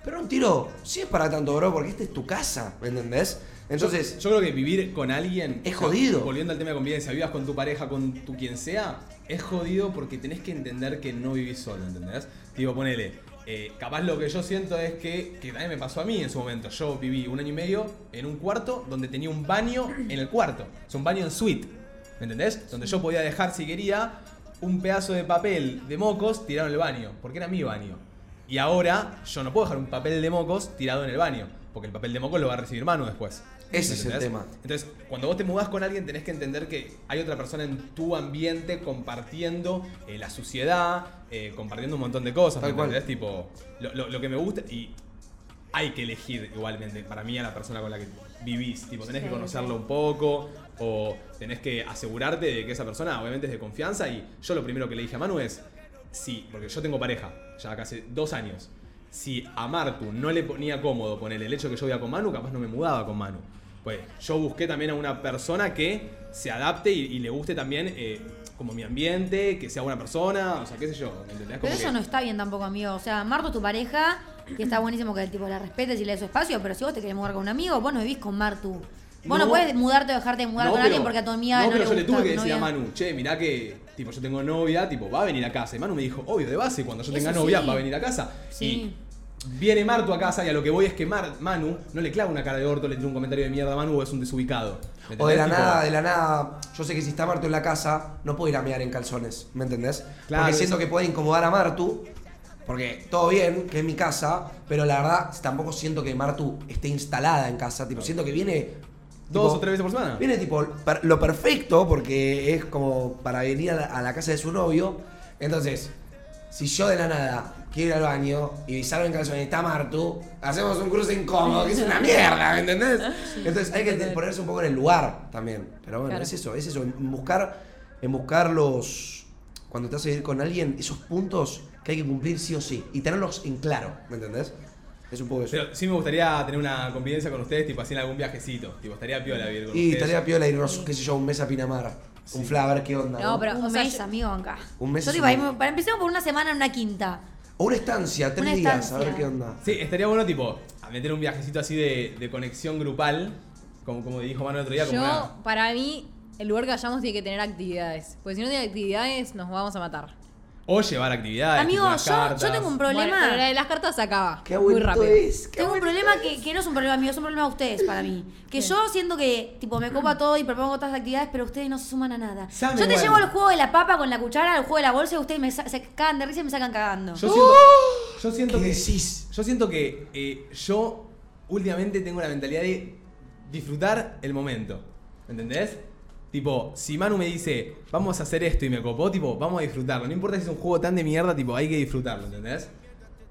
Pero un tiro, sí es para tanto, bro, porque esta es tu casa, ¿me entendés? Entonces, yo, yo creo que vivir con alguien. Es jodido. Volviendo al tema de convivencia, vivas con tu pareja, con tu quien sea, es jodido porque tenés que entender que no vivís solo, ¿entendés? Tipo, ponele. eh, capaz lo que yo siento es que, que también me pasó a mí en su momento. Yo viví un año y medio en un cuarto donde tenía un baño en el cuarto. Es un baño en suite. ¿Me entendés? Donde yo podía dejar, si quería, un pedazo de papel de mocos tirado en el baño. Porque era mi baño. Y ahora yo no puedo dejar un papel de mocos tirado en el baño. Porque el papel de mocos lo va a recibir Manu después. Ese ¿Me es el tema. Entonces, cuando vos te mudás con alguien, tenés que entender que hay otra persona en tu ambiente compartiendo eh, la suciedad, eh, compartiendo un montón de cosas. Tal ¿me cual. entendés? Tipo, lo, lo- lo que me gusta. Y hay que elegir igualmente, para mí, a la persona con la que vivís. Tipo, tenés que conocerlo sí. un poco. O tenés que asegurarte de que esa persona, obviamente, es de confianza. Y yo lo primero que le dije a Manu es: sí, porque yo tengo pareja, ya casi dos años. Si a Martu no le ponía cómodo ponerle el hecho que yo viva con Manu, capaz no me mudaba con Manu. Pues yo busqué también a una persona que se adapte y, y le guste también eh, como mi ambiente, que sea buena persona, o sea, qué sé yo, ¿me entendés? Pero eso que- no está bien tampoco, amigo. O sea, Marto, tu pareja, Y está buenísimo que tipo la respetes y le des su espacio, pero si vos te querés mudar con un amigo, vos no vivís con Martu. Vos no, No. podés mudarte o dejarte de mudar No, con pero- alguien porque a tu amiga no, no, pero le yo le tuve que decir a. Manu, che, mirá que, tipo, yo tengo novia, tipo, va a venir a casa. Y Manu me dijo, obvio, de base, cuando yo tenga Eso novia, sí. va a venir a casa. Sí. Y viene Martu a casa y a lo que voy es que Mar- Manu no le clava una cara de orto, le tira un comentario de mierda a Manu o es un desubicado. ¿Me O de la? Tipo, nada, de la nada. Yo sé que si está Martu en la casa, no puedo ir a mear en calzones, ¿me entendés? Claro, porque siento eso- que puede incomodar a Martu. Porque todo bien, que es mi casa, pero la verdad tampoco siento que Martu esté instalada en casa. Tipo, siento que viene. ¿Dos tipo, o tres veces por semana? Viene tipo per- lo perfecto porque es como para venir a la, a la casa de su novio. Entonces, si yo de la nada quiero ir al baño y salgo en calzones y está Martu, hacemos un cruce incómodo, que es una mierda, ¿me entendés? Entonces hay que ponerse un poco en el lugar también. Pero bueno, Claro. es eso, es eso, en buscar, en buscar los. Cuando te vas a ir con alguien, esos puntos que hay que cumplir sí o sí. Y tenerlos en claro, ¿me entendés? Es un poco eso. Pero sí me gustaría tener una convivencia con ustedes, tipo, así en algún viajecito. Tipo, estaría piola vivir con y ustedes. estaría piola irnos, qué sé yo, un mes a Pinamar. Un fla, a ver qué onda. No, pero- Un o sea, mes, yo- amigo, acá. Un mes Yo un- ahí- para empezar por una semana en una quinta. O una estancia, tres Una días, a estancia. ver qué onda. Sí, estaría bueno, tipo, a meter un viajecito así de, de conexión grupal, como, como dijo Manu el otro día, como Yo, una- para mí, el lugar que vayamos tiene que tener actividades. Porque si no tiene actividades, nos vamos a matar. O llevar actividades. Amigo, tipo yo, yo tengo un Bueno, problema. pero la de las cartas se acaba. Qué muy rápido. es. qué Tengo un problema es. que, que no es un problema mío, es un problema de ustedes para mí. Que yo siento que, tipo, me copa todo y propongo otras actividades, pero ustedes no se suman a nada. Saben yo te igual. llevo al juego de la papa con la cuchara, al juego de la bolsa y ustedes me se cagan de risa y me sacan cagando. Yo siento, yo siento ¿Qué que. decís? Yo siento que eh, yo últimamente tengo la mentalidad de disfrutar el momento. ¿Me entendés? Tipo, si Manu me dice, vamos a hacer esto y me copó, tipo, vamos a disfrutarlo. No importa si es un juego tan de mierda, tipo, hay que disfrutarlo, ¿entendés?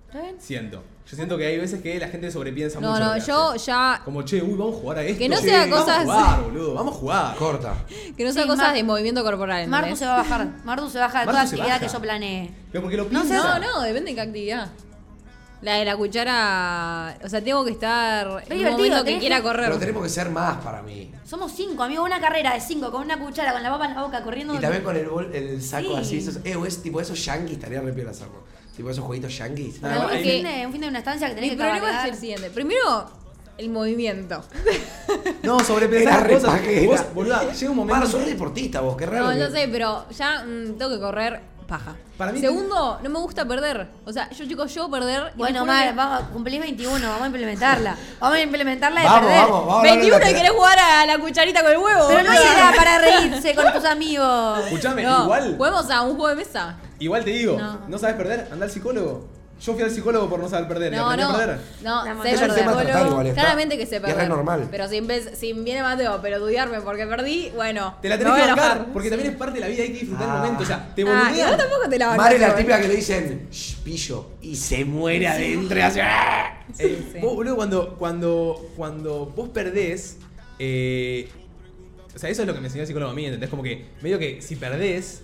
¿Está bien? Siento. Yo siento que hay veces que la gente sobrepiensa No, mucho. no, que yo hace. ya. Como, che, uy, vamos a jugar a esto. Que no sea Vamos cosas- a jugar, boludo. Vamos a jugar. Corta. Que no sean Sí, cosas Mar- de movimiento corporal. Martu se va a bajar. Martu se baja de Martu toda actividad baja. que yo planeé. Pero porque lo No piensa. sé, No, no, depende de qué actividad. La de la cuchara. O sea, tengo que estar en un divertido, momento que quiera que- correr. Pero tenemos que ser más para mí. Somos cinco, amigo, una carrera de cinco con una cuchara, con la papa en la boca, corriendo. Y también con el, bol- el saco Sí. así. Esos, eh, es tipo esos yankees, estaría re piola hacerlo. Tipo esos jueguitos yankees. Pero No, un, fin de, un fin de una estancia que tenés Mi que problema es el siguiente. Primero, el movimiento. No, sobrepensar cosas. Vos, boluda, llega un momento. Para, sos deportista vos, qué raro. No, que- yo sé, pero ya mm, tengo que correr paja. Para mí- Segundo, no me gusta perder. O sea, yo chicos, yo perder. Bueno, Mar, que- vamos, cumplís 21, vamos a implementarla. Vamos a implementarla de Vamos, perder. vamos, vamos. a hablar 21 y querés jugar a la cucharita con el huevo. Pero no hay edad para reírse con tus amigos. Escuchame, No, igual. Juguemos a un juego de mesa. Igual te digo, No. no. sabes perder? Anda al psicólogo. Yo fui al psicólogo por no saber perder. No, no. a perder. No, sé un perder. igual, Claramente que sé y es perder. normal. Pero si, si viene Mateo, pero estudiarme porque perdí, bueno. Te la tenés que bancar, porque también es parte de la vida, hay que disfrutar Ah. el momento. O sea, te Ah, y vos boludean. tampoco te la bancás, Mar es la típica que le dicen, "Shh, pillo, y se muere adentro y hace. "Ah". Eh, sí. Vos, boludo, cuando, cuando, cuando vos perdés, eh, o sea, eso es lo que me enseñó el psicólogo a mí, ¿entendés? Como que medio que si perdés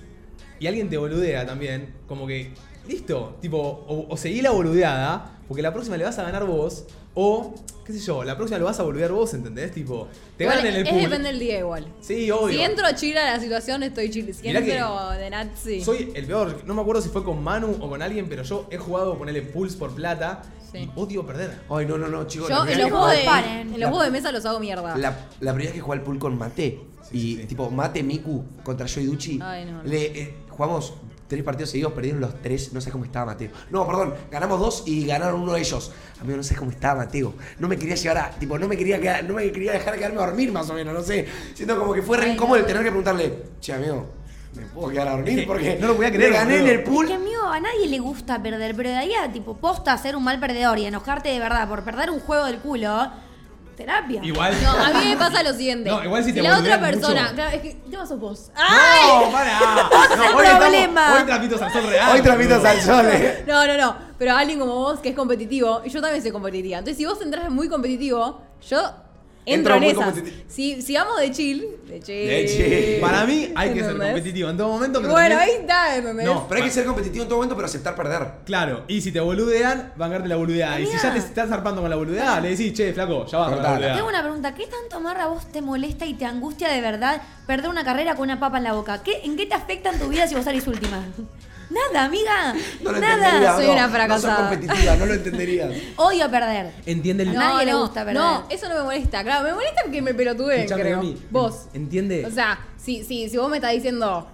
y alguien te boludea también, como que, listo, tipo, o, o seguí la boludeada, porque la próxima le vas a ganar vos, o, qué sé yo, la próxima lo vas a boludear vos, ¿entendés? Tipo, te Igual, ganan en el es pool. depende del día igual. Sí, obvio. Si entro chila a la situación, estoy chile. Si entro de Nazi. Soy el peor, no me acuerdo si fue con Manu o con alguien, pero yo he jugado ponerle pulse por plata Sí. y odio perder. Ay, no, no, no, chicos. Yo en los juegos de, en los juegos de mesa los hago mierda. La, la primera vez que jugué al pool con Mate y Sí, sí. tipo Mate Miku contra yo y Duchi, Ay, no, no. le eh, jugamos tres partidos seguidos, perdieron los tres, no sé cómo estaba Mateo. No, perdón, ganamos dos y ganaron uno de ellos. Amigo, no sé cómo estaba Mateo. No me quería llevar a, tipo, no me quería quedar, no me quería dejar quedarme a dormir más o menos, no sé. Siento como que fue re incómodo el tener que preguntarle, che amigo, ¿me puedo quedar a dormir? Porque No lo podía creer, le gané en el pool. Porque, amigo, a nadie le gusta perder, pero de ahí a, tipo, posta ser un mal perdedor y enojarte de verdad por perder un juego del culo, terapia. Igual. No, a mí me pasa lo siguiente. No, igual si te la otra persona. mucho. Claro, es que. ¿Qué sos vos? ¡Ay! ¡No, para! No, el hoy, estamos- problema. hoy trapitos al sol real. Hoy boludo. al sol, eh. No, no, no. Pero alguien como vos que es competitivo, y yo también soy competitiva. Entonces, si vos entras muy competitivo, yo entro en muy esas. competitivo. Si, si vamos de chill, de chill. De chill. Para mí hay que ser ¿Entendés? competitivo en todo momento. Pero bueno, ahí está, ¿entendés? No. Pero hay que ser competitivo en todo momento, pero aceptar perder. Claro, y si te boludean, bancarte la boludeada. Y si ya te estás zarpando con la boludeada, le decís, che, flaco, ya vas con la Cortala. boludeada. Tengo una pregunta, ¿qué tanto Marra vos te molesta y te angustia de verdad perder una carrera con una papa en la boca? ¿Qué, ¿En qué te afecta en tu vida si vos salís última? Nada, amiga. No lo Nada. soy no, una No sos fracasada. competitiva, no lo entenderías. Odio perder. Entiende el A nadie le gusta perder. No, eso no me molesta. Claro, me molesta que me pelotudeen, Escuchame, creo. Emi, Vos. ¿Entiende? O sea, si, si, si vos me estás diciendo,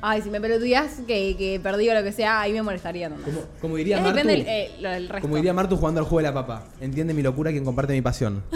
ay, si me pelotudeás que, que perdí o lo que sea, ahí me molestaría. ¿no? como, como diría Es Martu, depende el, eh, lo del resto. como diría Martu jugando al juego de la papa. Entiende mi locura quien comparte mi pasión.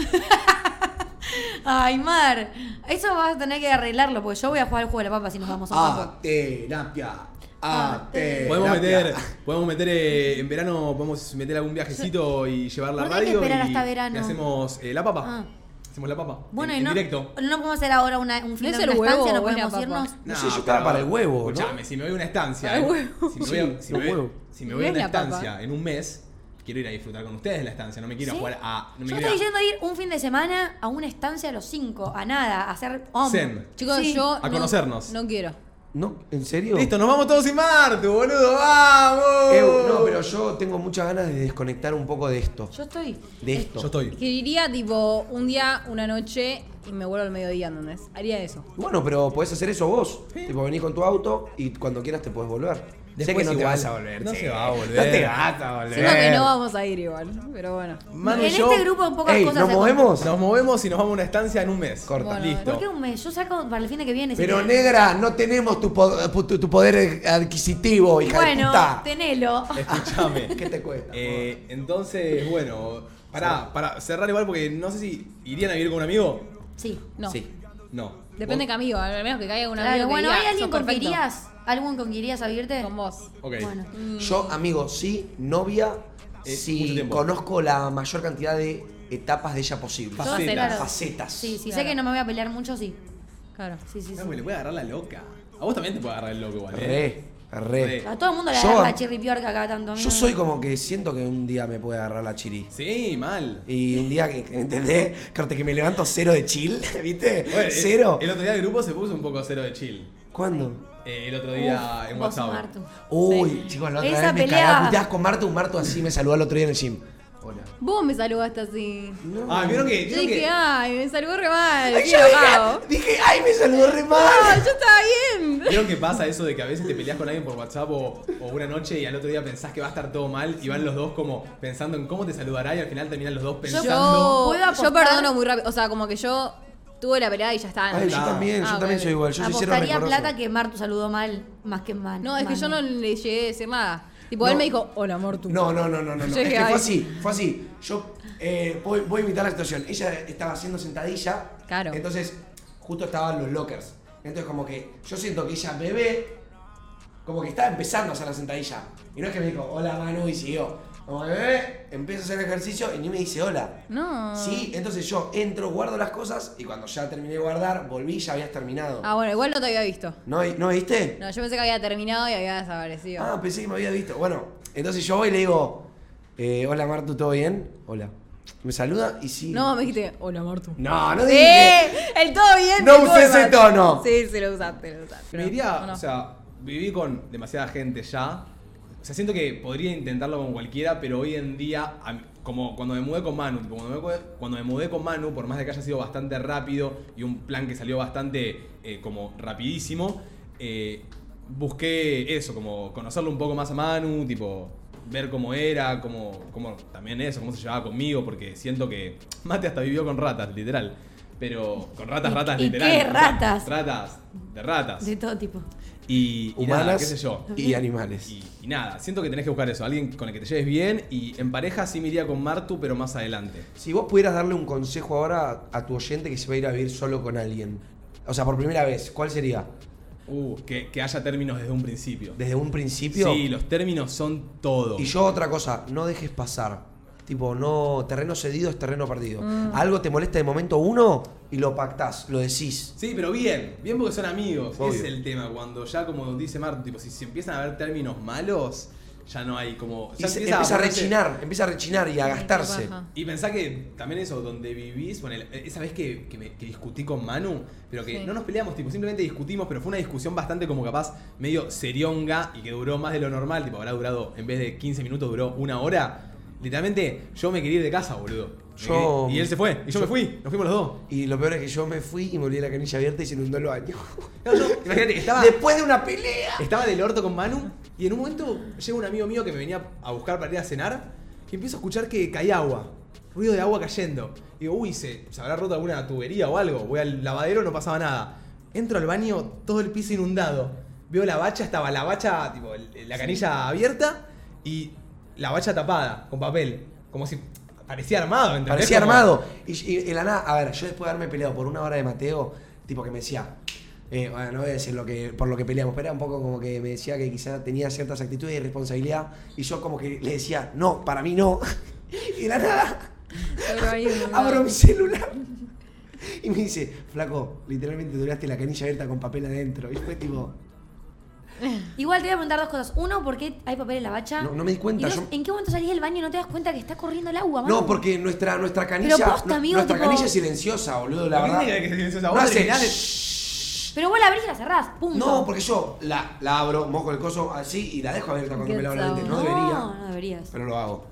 Ay, Mar. Eso vas a tener que arreglarlo, porque yo voy a jugar al juego de la papa si nos vamos a un A campo. terapia. A Ah, terapia. Podemos meter, podemos meter eh, en verano, podemos meter algún viajecito y llevar la ¿Por qué hay que radio. esperar y, hasta verano? y hacemos eh, la papa. Ah. Hacemos la papa. Bueno, en, y en no, directo. no podemos hacer ahora una, un fin ¿No de es una el huevo estancia, no o es la podemos papa? irnos. No sé, yo estaba para el huevo, ¿no? Escuchame, si me voy a una estancia. Eh, huevo. Si me voy a, si me el voy- huevo. si me voy a No una es la papa. estancia en un mes, quiero ir a disfrutar con ustedes de la estancia. No me quiero ¿Sí? jugar a. No me Yo quiero estoy ir a- yendo a ir un fin de semana a una estancia a los cinco, a nada, a hacer om. Zen. Chicos, Sí. yo. A no- conocernos. No quiero. ¿No? ¿En serio? Listo, nos vamos todos sin Martu, boludo. ¡Vamos! Eh, no, pero yo tengo muchas ganas de desconectar un poco de esto. Yo estoy. De esto. Yo estoy. Que iría tipo un día, una noche y me vuelvo al mediodía, ¿entendés? Haría eso. Bueno, pero podés hacer eso vos. Tipo, venís con tu auto y cuando quieras te podés volver. Sé Después que no te vas a volver. no se va a volver. No te vas a volver. Siento que no vamos a ir igual, pero bueno. Manu en yo este grupo pocas Ey, cosas ¿nos movemos? nos movemos y nos vamos a una estancia en un mes. Corta. Bueno, Listo. ¿Por qué un mes? Yo saco para el fin de que viene. Pero negra, no tenemos tu, po- tu, tu poder adquisitivo, hija de Bueno, puta. tenelo. Escúchame. ¿Qué te cuesta? Eh, entonces, bueno, pará, para cerrar igual porque no sé si irían a vivir con un amigo. Sí. No. Sí. No. Depende de ¿Vos? amigo, al menos que caiga un amigo Claro, que bueno, diga, ¿hay alguien "Sos con que perfecto". irías? ¿Alguien con que irías a vivirte? Con vos. Ok. Bueno. Yo, amigo, sí, novia, Eh, mucho tiempo. conozco la mayor cantidad de etapas de ella posibles. Todas Facetas. claro. Facetas. Sí, si sé Claro. que no me voy a pelear mucho, sí. Claro. Sí, sí, sí. No, le puede agarrar la loca. A vos también te puede agarrar el loco igual. ¿eh? Re, re. Re. A todo el mundo le Yo- agarra la chirripiorca acá tanto. a mí Yo no- soy como que siento que un día me puede agarrar la chiri. Sí, mal. Y un día que, que- ¿entendés? Corte que me levanto cero de chill, ¿viste? Bueno, eh, cero. El, otro día el grupo se puso un poco cero de chill. ¿Cuándo? Eh, el otro día Uf, en WhatsApp. Martu. Uy, chicos, la otra Esa vez me cagaba puteadas con Martu. Martu así me saludó el otro día en el gym. Hola. Vos me saludaste así. Ah, vieron que. Yo vieron dije, que ay, me saludó re mal. Ay, yo dije, dije, ay, me saludó re No, mal. yo estaba bien. ¿Vieron que pasa eso de que a veces te peleas con alguien por WhatsApp o, o una noche y al otro día pensás que va a estar todo mal y van los dos como pensando en cómo te saludará y al final terminan los dos pensando. Yo, ¿Puedo yo perdono muy rápido. O sea, como que yo tuve la pelea y ya está. Ay, yo Ah. también, Ah, yo también soy igual. Yo soy cero Apostaría rencoroso. plata que Martu saludó mal más que mal. No, es que yo no le llegué a decir nada. Tipo, No. él me dijo, hola, amor, tú. No, no, no, no, no. no. Yo Es dije, que fue así, fue así. Yo eh, voy, voy a imitar la situación. Ella estaba haciendo sentadilla. Claro. Entonces, justo estaban los lockers. Entonces, como que yo siento que ella me ve, como que estaba empezando a hacer la sentadilla. Y no es que me dijo, hola Manu, y siguió. Como ve, empieza a hacer ejercicio y ni me dice hola. No. Sí, entonces yo entro, guardo las cosas y cuando ya terminé de guardar, volví y ya habías terminado. Ah, bueno, igual no te había visto. ¿No, ¿No viste? No, yo pensé que había terminado y había desaparecido. Ah, pensé que me había visto. Bueno, entonces yo voy y le digo, eh, hola Martu, ¿todo bien? Hola. Me saluda y sí. No, me dijiste, hola, amor, tú. No, no Sí, dije. el todo bien. No usé ese tono. Sí, sí, lo usaste, lo usaste. Me diría, o sea, viví con demasiada gente ya. O sea, siento que podría intentarlo con cualquiera, pero hoy en día, como cuando me mudé con Manu, tipo, cuando, me, mudé- cuando me mudé con Manu, por más de que haya sido bastante rápido y un plan que salió bastante eh, como rapidísimo, eh, busqué eso, como conocerlo un poco más a Manu, tipo, ver cómo era, cómo, cómo también eso, cómo se llevaba conmigo, porque siento que Mate hasta vivió con ratas, literal. Pero con ratas, ¿Y- ratas, y literal. qué ratas? ratas, de ratas. De todo tipo. Y, y Humanas nada, qué sé yo. y animales. Y, y nada, siento que tenés que buscar eso, alguien con el que te lleves bien y en pareja sí me iría con Martu, pero más adelante. Si vos pudieras darle un consejo ahora a, a tu oyente que se va a ir a vivir solo con alguien, o sea, por primera vez, ¿cuál sería? Uh, que, que haya términos desde un principio. ¿Desde un principio? Sí, los términos son todo. Y yo otra cosa, no dejes pasar. Tipo, no, terreno cedido es terreno perdido. Algo te molesta de momento uno y lo pactás, lo decís. Sí, pero bien, bien porque son amigos. Obvio. Es el tema, cuando ya como dice Martu, tipo, si se empiezan a ver términos malos, ya no hay como... Y ya se- empieza a rechinar, empieza a rechinar y a gastarse. Y pensá que también eso, donde vivís, bueno, esa vez que, que me- que discutí con Manu, pero que Sí. no nos peleamos, tipo, simplemente discutimos, pero fue una discusión bastante como capaz medio serionga y que duró más de lo normal, tipo, habrá durado, en vez de 15 minutos, duró una hora. Literalmente, yo me quería ir de casa, boludo. Me Yo- quería- Y él se fue, y yo, me fui, nos fuimos los dos. Y lo peor es que yo me fui y me olvidé la canilla abierta y se inundó el baño. Yo- imagínate que estaba, Después de una pelea. estaba del orto con Manu Y en un momento llega un amigo mío que me venía a buscar para ir a cenar y empiezo a escuchar que caía agua. Ruido de agua cayendo. Y digo, uy, ¿se, se habrá roto alguna tubería o algo. Voy al lavadero, no pasaba nada. Entro al baño, todo el piso inundado. Veo la bacha, estaba la bacha, tipo, el- la canilla abierta y la bacha tapada, con papel. Como si parecía armado, ¿entendés? Parecía Como- armado. Y, y en la nada, a ver, yo después de haberme peleado por una hora de Mateo, tipo que me decía, eh, bueno, no voy a decir lo que, por lo que peleamos, pero era un poco como que me decía que quizá tenía ciertas actitudes de irresponsabilidad. Y yo como que le decía, no, para mí no. y de la nada, ahí, abro mi celular. Y me dice, flaco, literalmente duraste la canilla abierta con papel adentro. Y fue tipo, Igual te voy a preguntar dos cosas. Uno, ¿por qué hay papel en la bacha? No- no me di cuenta, Y dos, yo- ¿en qué momento salís del baño y no te das cuenta que está corriendo el agua, mano? no, porque nuestra, nuestra canilla, Pero posta, amigo, nuestra tipo- canilla es silenciosa, boludo, la ¿Por qué verdad. que silenciosa? No Vos hace terminás de- shhh. Pero vos la abrís y la cerrás, punto. No, porque yo la, la abro, mojo el coso así y la dejo abierta cuando me lavo la some. lente. No No, debería, no deberías. pero lo hago.